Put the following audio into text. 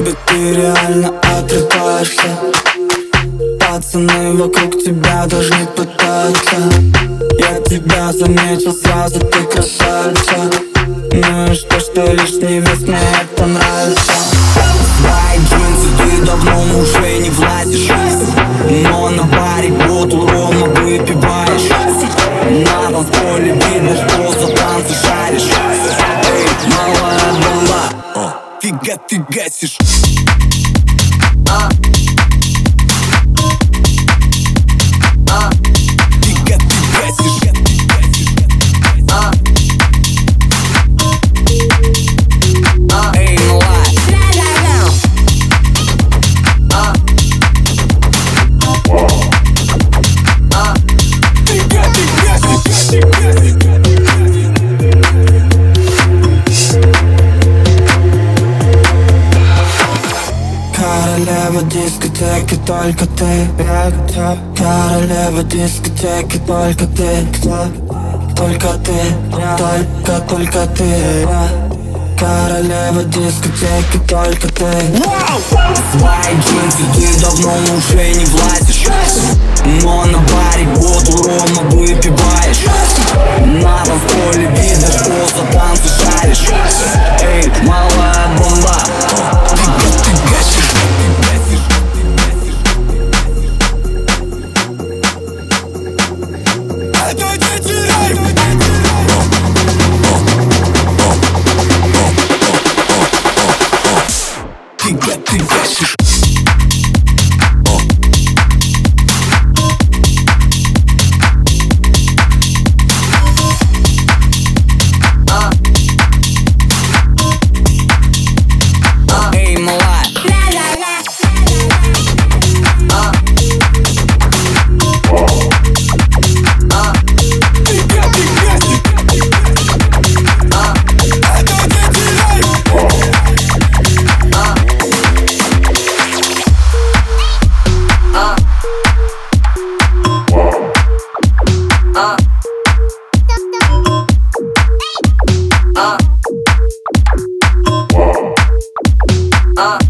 любит, ты реально отрываешься Пацаны вокруг тебя должны пытаться. Я тебя заметил сразу, ты красавица. Ну и что, что лишний вес, мне это нравится? Свои джинсы ты давно уже не влазишь. Но на баре буду рома выпиваешь. На танцполе видно, что за танцы шаришь. Эй, фига ты гасишь. Фига Королева дискотеки, только ты. Королева дискотеки, только ты. Только ты, только, только ты. Королева дискотеки, только ты. Свои джинсы ты давно уже не влазишь Это не теряй 아.